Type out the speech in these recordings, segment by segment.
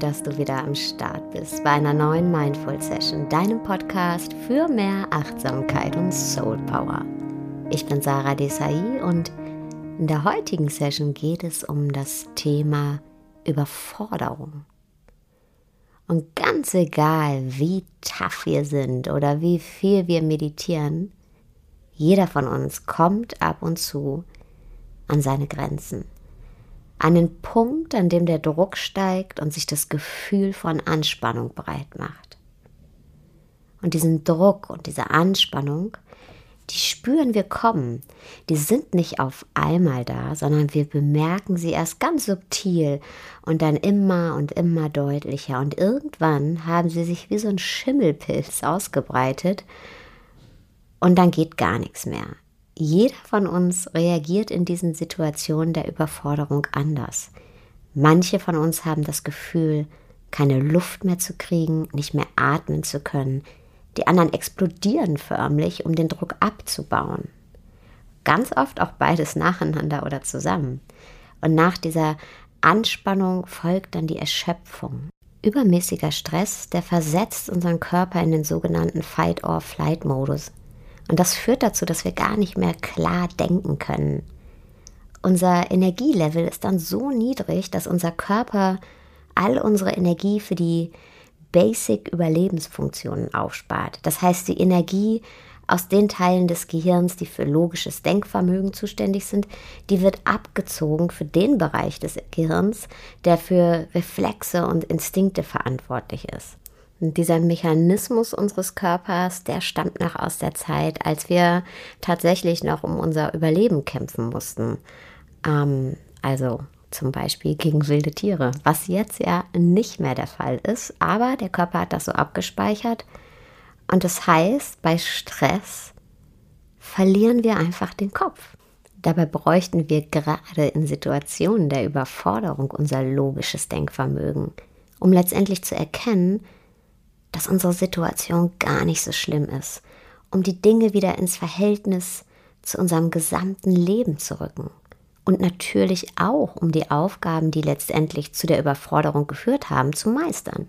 dass du wieder am Start bist bei einer neuen Mindful Session, deinem Podcast für mehr Achtsamkeit und Soul Power. Ich bin Sarah Desai und in der heutigen Session geht es um das Thema Überforderung. Und ganz egal, wie tough wir sind oder wie viel wir meditieren, jeder von uns kommt ab und zu an seine Grenzen. Den Punkt, an dem der Druck steigt und sich das Gefühl von Anspannung breit macht. Und diesen Druck und diese Anspannung, die spüren wir kommen. Die sind nicht auf einmal da, sondern wir bemerken sie erst ganz subtil und dann immer und immer deutlicher. Und irgendwann haben sie sich wie so ein Schimmelpilz ausgebreitet und dann geht gar nichts mehr. Jeder von uns reagiert in diesen Situationen der Überforderung anders. Manche von uns haben das Gefühl, keine Luft mehr zu kriegen, nicht mehr atmen zu können, die anderen explodieren förmlich, um den Druck abzubauen. Ganz oft auch beides nacheinander oder zusammen. Und nach dieser Anspannung folgt dann die Erschöpfung. Übermäßiger Stress, der versetzt unseren Körper in den sogenannten Fight-or-Flight-Modus. Und das führt dazu, dass wir gar nicht mehr klar denken können. Unser Energielevel ist dann so niedrig, dass unser Körper all unsere Energie für die Basic-Überlebensfunktionen aufspart. Das heißt, die Energie aus den Teilen des Gehirns, die für logisches Denkvermögen zuständig sind, die wird abgezogen für den Bereich des Gehirns, der für Reflexe und Instinkte verantwortlich ist. Dieser Mechanismus unseres Körpers, der stammt noch aus der Zeit, als wir tatsächlich noch um unser Überleben kämpfen mussten. Ähm, also zum Beispiel gegen wilde Tiere, was jetzt ja nicht mehr der Fall ist, aber der Körper hat das so abgespeichert und das heißt, bei Stress verlieren wir einfach den Kopf. Dabei bräuchten wir gerade in Situationen der Überforderung unser logisches Denkvermögen, um letztendlich zu erkennen, dass unsere Situation gar nicht so schlimm ist, um die Dinge wieder ins Verhältnis zu unserem gesamten Leben zu rücken und natürlich auch, um die Aufgaben, die letztendlich zu der Überforderung geführt haben, zu meistern.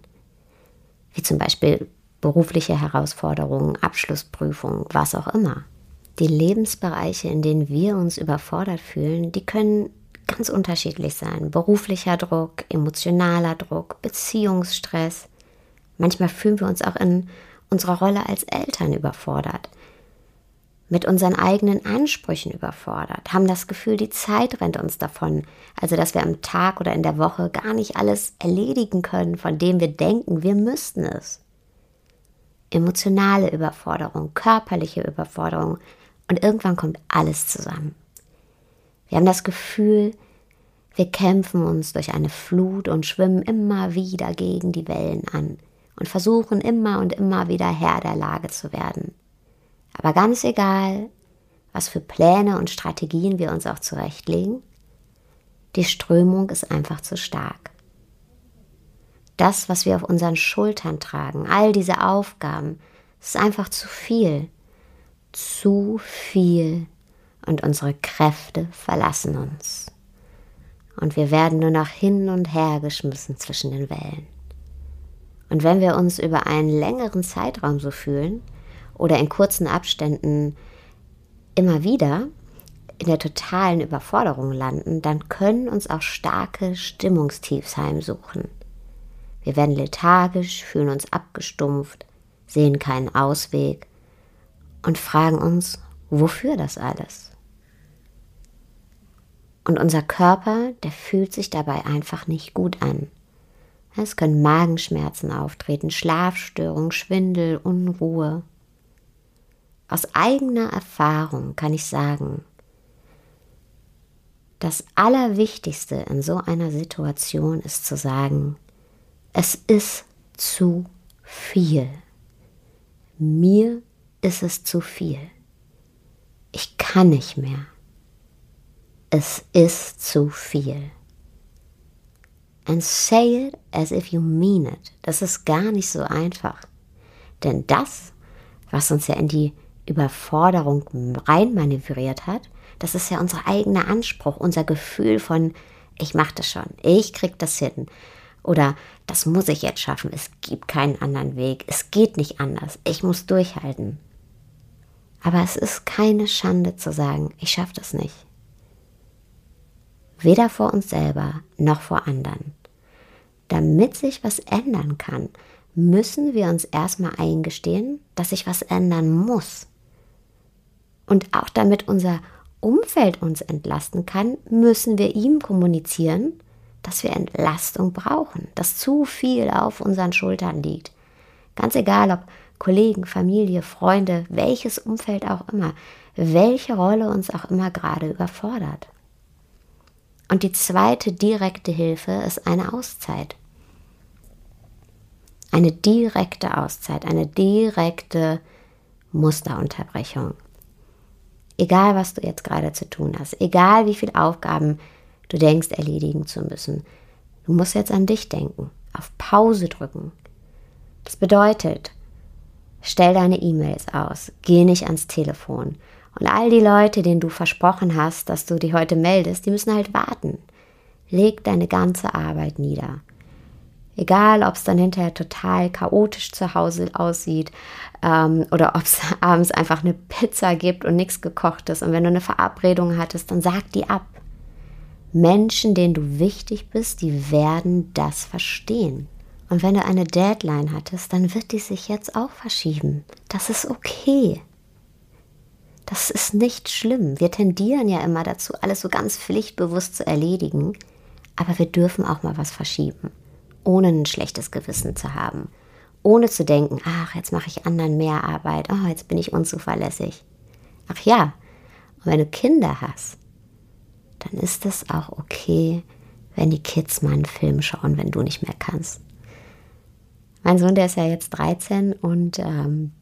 Wie zum Beispiel berufliche Herausforderungen, Abschlussprüfungen, was auch immer. Die Lebensbereiche, in denen wir uns überfordert fühlen, die können ganz unterschiedlich sein. Beruflicher Druck, emotionaler Druck, Beziehungsstress. Manchmal fühlen wir uns auch in unserer Rolle als Eltern überfordert mit unseren eigenen Ansprüchen überfordert, haben das Gefühl, die Zeit rennt uns davon, also dass wir am Tag oder in der Woche gar nicht alles erledigen können, von dem wir denken, wir müssten es. Emotionale Überforderung, körperliche Überforderung und irgendwann kommt alles zusammen. Wir haben das Gefühl, wir kämpfen uns durch eine Flut und schwimmen immer wieder gegen die Wellen an und versuchen immer und immer wieder Herr der Lage zu werden. Aber ganz egal, was für Pläne und Strategien wir uns auch zurechtlegen, die Strömung ist einfach zu stark. Das, was wir auf unseren Schultern tragen, all diese Aufgaben, ist einfach zu viel. Zu viel. Und unsere Kräfte verlassen uns. Und wir werden nur noch hin und her geschmissen zwischen den Wellen. Und wenn wir uns über einen längeren Zeitraum so fühlen, oder in kurzen Abständen immer wieder in der totalen Überforderung landen, dann können uns auch starke Stimmungstiefs heimsuchen. Wir werden lethargisch, fühlen uns abgestumpft, sehen keinen Ausweg und fragen uns, wofür das alles? Und unser Körper, der fühlt sich dabei einfach nicht gut an. Es können Magenschmerzen auftreten, Schlafstörungen, Schwindel, Unruhe, aus eigener Erfahrung kann ich sagen, das Allerwichtigste in so einer Situation ist zu sagen, es ist zu viel. Mir ist es zu viel. Ich kann nicht mehr. Es ist zu viel. And say it as if you mean it. Das ist gar nicht so einfach. Denn das, was uns ja in die Überforderung reinmanövriert hat, das ist ja unser eigener Anspruch, unser Gefühl von, ich mache das schon, ich krieg das hin. Oder das muss ich jetzt schaffen, es gibt keinen anderen Weg, es geht nicht anders, ich muss durchhalten. Aber es ist keine Schande zu sagen, ich schaffe das nicht. Weder vor uns selber noch vor anderen. Damit sich was ändern kann, müssen wir uns erstmal eingestehen, dass sich was ändern muss. Und auch damit unser Umfeld uns entlasten kann, müssen wir ihm kommunizieren, dass wir Entlastung brauchen, dass zu viel auf unseren Schultern liegt. Ganz egal, ob Kollegen, Familie, Freunde, welches Umfeld auch immer, welche Rolle uns auch immer gerade überfordert. Und die zweite direkte Hilfe ist eine Auszeit. Eine direkte Auszeit, eine direkte Musterunterbrechung. Egal, was du jetzt gerade zu tun hast, egal wie viele Aufgaben du denkst erledigen zu müssen, du musst jetzt an dich denken, auf Pause drücken. Das bedeutet, stell deine E-Mails aus, geh nicht ans Telefon. Und all die Leute, denen du versprochen hast, dass du dich heute meldest, die müssen halt warten. Leg deine ganze Arbeit nieder. Egal, ob es dann hinterher total chaotisch zu Hause aussieht ähm, oder ob es abends einfach eine Pizza gibt und nichts gekocht ist. Und wenn du eine Verabredung hattest, dann sag die ab. Menschen, denen du wichtig bist, die werden das verstehen. Und wenn du eine Deadline hattest, dann wird die sich jetzt auch verschieben. Das ist okay. Das ist nicht schlimm. Wir tendieren ja immer dazu, alles so ganz pflichtbewusst zu erledigen. Aber wir dürfen auch mal was verschieben ohne ein schlechtes Gewissen zu haben. Ohne zu denken, ach, jetzt mache ich anderen mehr Arbeit, oh, jetzt bin ich unzuverlässig. Ach ja, und wenn du Kinder hast, dann ist es auch okay, wenn die Kids mal einen Film schauen, wenn du nicht mehr kannst. Mein Sohn, der ist ja jetzt 13 und ähm,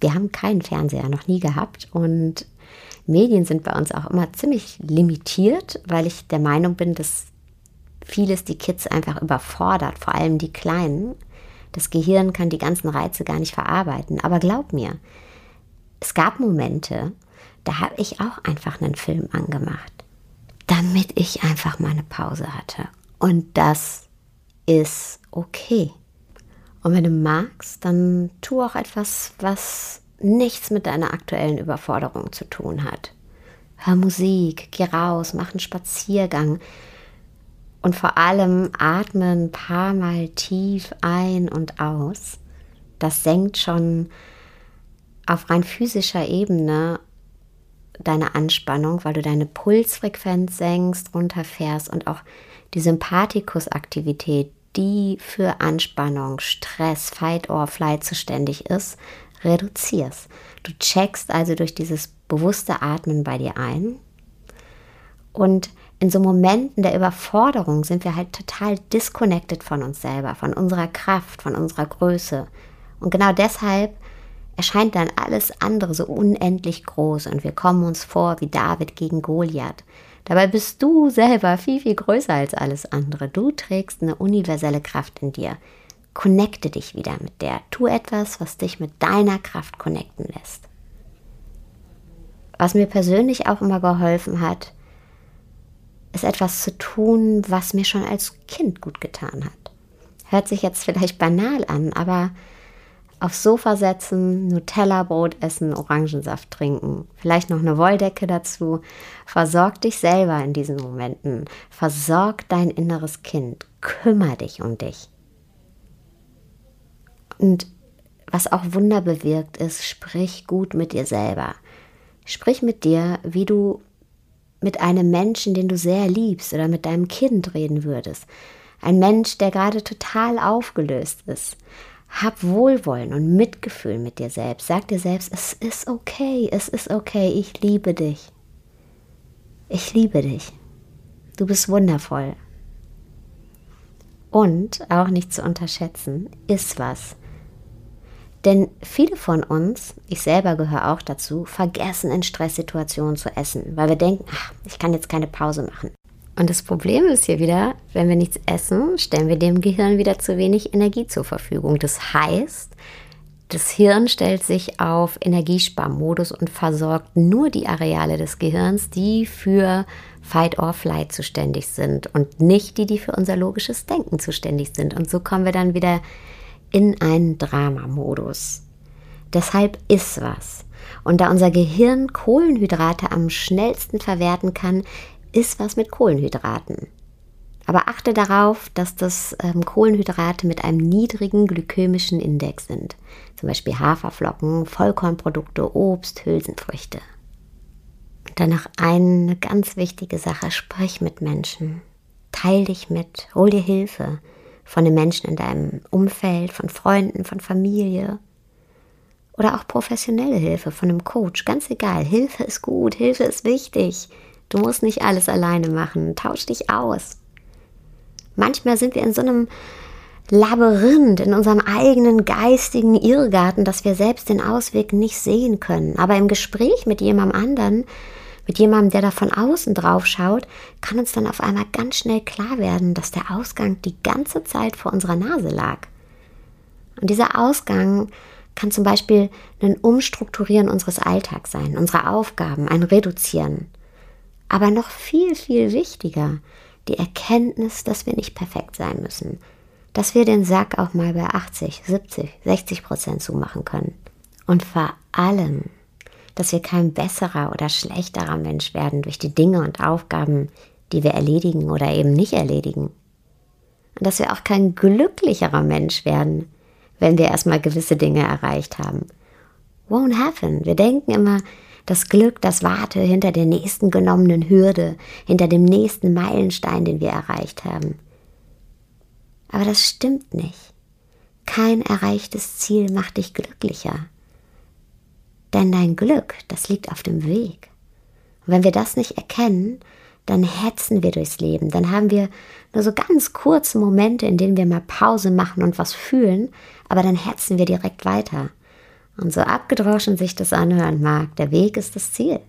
wir haben keinen Fernseher noch nie gehabt und Medien sind bei uns auch immer ziemlich limitiert, weil ich der Meinung bin, dass vieles die Kids einfach überfordert, vor allem die Kleinen. Das Gehirn kann die ganzen Reize gar nicht verarbeiten. Aber glaub mir, es gab Momente, da habe ich auch einfach einen Film angemacht, damit ich einfach mal eine Pause hatte. Und das ist okay. Und wenn du magst, dann tu auch etwas, was nichts mit deiner aktuellen Überforderung zu tun hat. Hör Musik, geh raus, mach einen Spaziergang, und vor allem atme ein paar Mal tief ein und aus. Das senkt schon auf rein physischer Ebene deine Anspannung, weil du deine Pulsfrequenz senkst, runterfährst und auch die Sympathikusaktivität, die für Anspannung, Stress, Fight or Flight zuständig ist, reduzierst. Du checkst also durch dieses bewusste Atmen bei dir ein und in so Momenten der Überforderung sind wir halt total disconnected von uns selber, von unserer Kraft, von unserer Größe. Und genau deshalb erscheint dann alles andere so unendlich groß und wir kommen uns vor wie David gegen Goliath. Dabei bist du selber viel, viel größer als alles andere. Du trägst eine universelle Kraft in dir. Connecte dich wieder mit der. Tu etwas, was dich mit deiner Kraft connecten lässt. Was mir persönlich auch immer geholfen hat, ist etwas zu tun, was mir schon als Kind gut getan hat. Hört sich jetzt vielleicht banal an, aber aufs Sofa setzen, Nutella-Brot essen, Orangensaft trinken, vielleicht noch eine Wolldecke dazu. Versorg dich selber in diesen Momenten. Versorg dein inneres Kind. Kümmer dich um dich. Und was auch Wunder bewirkt ist, sprich gut mit dir selber. Sprich mit dir, wie du mit einem Menschen, den du sehr liebst oder mit deinem Kind reden würdest. Ein Mensch, der gerade total aufgelöst ist. Hab Wohlwollen und Mitgefühl mit dir selbst. Sag dir selbst, es ist okay, es ist okay, ich liebe dich. Ich liebe dich. Du bist wundervoll. Und, auch nicht zu unterschätzen, ist was. Denn viele von uns, ich selber gehöre auch dazu, vergessen in Stresssituationen zu essen, weil wir denken, ach, ich kann jetzt keine Pause machen. Und das Problem ist hier wieder, wenn wir nichts essen, stellen wir dem Gehirn wieder zu wenig Energie zur Verfügung. Das heißt, Das Hirn stellt sich auf Energiesparmodus und versorgt nur die Areale des Gehirns, die für Fight or Flight zuständig sind und nicht die, die für unser logisches Denken zuständig sind. Und so kommen wir dann wieder in einen Dramamodus. Deshalb ist was. Und da unser Gehirn Kohlenhydrate am schnellsten verwerten kann, ist was mit Kohlenhydraten. Aber achte darauf, dass das ähm, Kohlenhydrate mit einem niedrigen glykämischen Index sind. Zum Beispiel Haferflocken, Vollkornprodukte, Obst, Hülsenfrüchte. Und dann noch eine ganz wichtige Sache, sprich mit Menschen. Teil dich mit, hol dir Hilfe von den Menschen in deinem Umfeld, von Freunden, von Familie. Oder auch professionelle Hilfe von einem Coach, ganz egal. Hilfe ist gut, Hilfe ist wichtig. Du musst nicht alles alleine machen. Tausch dich aus. Manchmal sind wir in so einem Labyrinth, in unserem eigenen geistigen Irrgarten, dass wir selbst den Ausweg nicht sehen können. Aber im Gespräch mit jemandem anderen, mit jemandem, der da von außen drauf schaut, kann uns dann auf einmal ganz schnell klar werden, dass der Ausgang die ganze Zeit vor unserer Nase lag. Und dieser Ausgang kann zum Beispiel ein Umstrukturieren unseres Alltags sein, unserer Aufgaben, ein Reduzieren. Aber noch viel, viel wichtiger, die Erkenntnis, dass wir nicht perfekt sein müssen, dass wir den Sack auch mal bei 80, 70, 60 Prozent zumachen können. Und vor allem, dass wir kein besserer oder schlechterer Mensch werden durch die Dinge und Aufgaben, die wir erledigen oder eben nicht erledigen. Und dass wir auch kein glücklicherer Mensch werden, wenn wir erstmal gewisse Dinge erreicht haben. Won't happen. Wir denken immer, das Glück, das warte hinter der nächsten genommenen Hürde, hinter dem nächsten Meilenstein, den wir erreicht haben. Aber das stimmt nicht. Kein erreichtes Ziel macht dich glücklicher. Denn dein Glück, das liegt auf dem Weg. Und wenn wir das nicht erkennen, dann hetzen wir durchs Leben. Dann haben wir nur so ganz kurze Momente, in denen wir mal Pause machen und was fühlen, aber dann hetzen wir direkt weiter. Und so abgedroschen sich das anhören mag, der Weg ist das Ziel.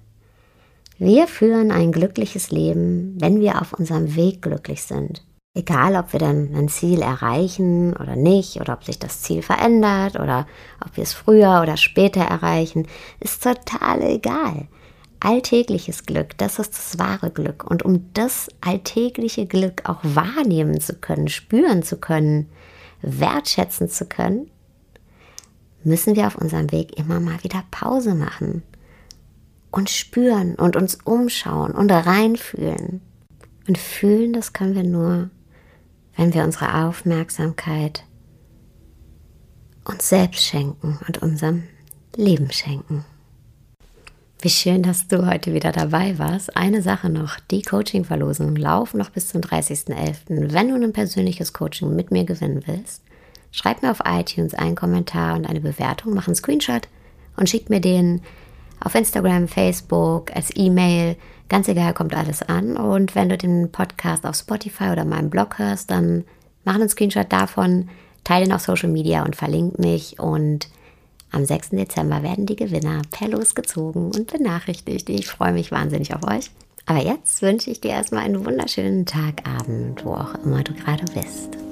Wir führen ein glückliches Leben, wenn wir auf unserem Weg glücklich sind. Egal, ob wir dann ein Ziel erreichen oder nicht, oder ob sich das Ziel verändert, oder ob wir es früher oder später erreichen, ist total egal. Alltägliches Glück, das ist das wahre Glück. Und um das alltägliche Glück auch wahrnehmen zu können, spüren zu können, wertschätzen zu können, müssen wir auf unserem Weg immer mal wieder Pause machen und spüren und uns umschauen und reinfühlen. Und fühlen, das können wir nur, wenn wir unsere Aufmerksamkeit uns selbst schenken und unserem Leben schenken. Wie schön, dass du heute wieder dabei warst. Eine Sache noch, die Coaching-Verlosungen laufen noch bis zum 30.11. Wenn du ein persönliches Coaching mit mir gewinnen willst, Schreib mir auf iTunes einen Kommentar und eine Bewertung, mach einen Screenshot und schick mir den auf Instagram, Facebook, als E-Mail. Ganz egal, kommt alles an. Und wenn du den Podcast auf Spotify oder meinem Blog hörst, dann mach einen Screenshot davon, teile ihn auf Social Media und verlink mich. Und am 6. Dezember werden die Gewinner per Los gezogen und benachrichtigt. Ich freue mich wahnsinnig auf euch. Aber jetzt wünsche ich dir erstmal einen wunderschönen Tag, Abend, wo auch immer du gerade bist.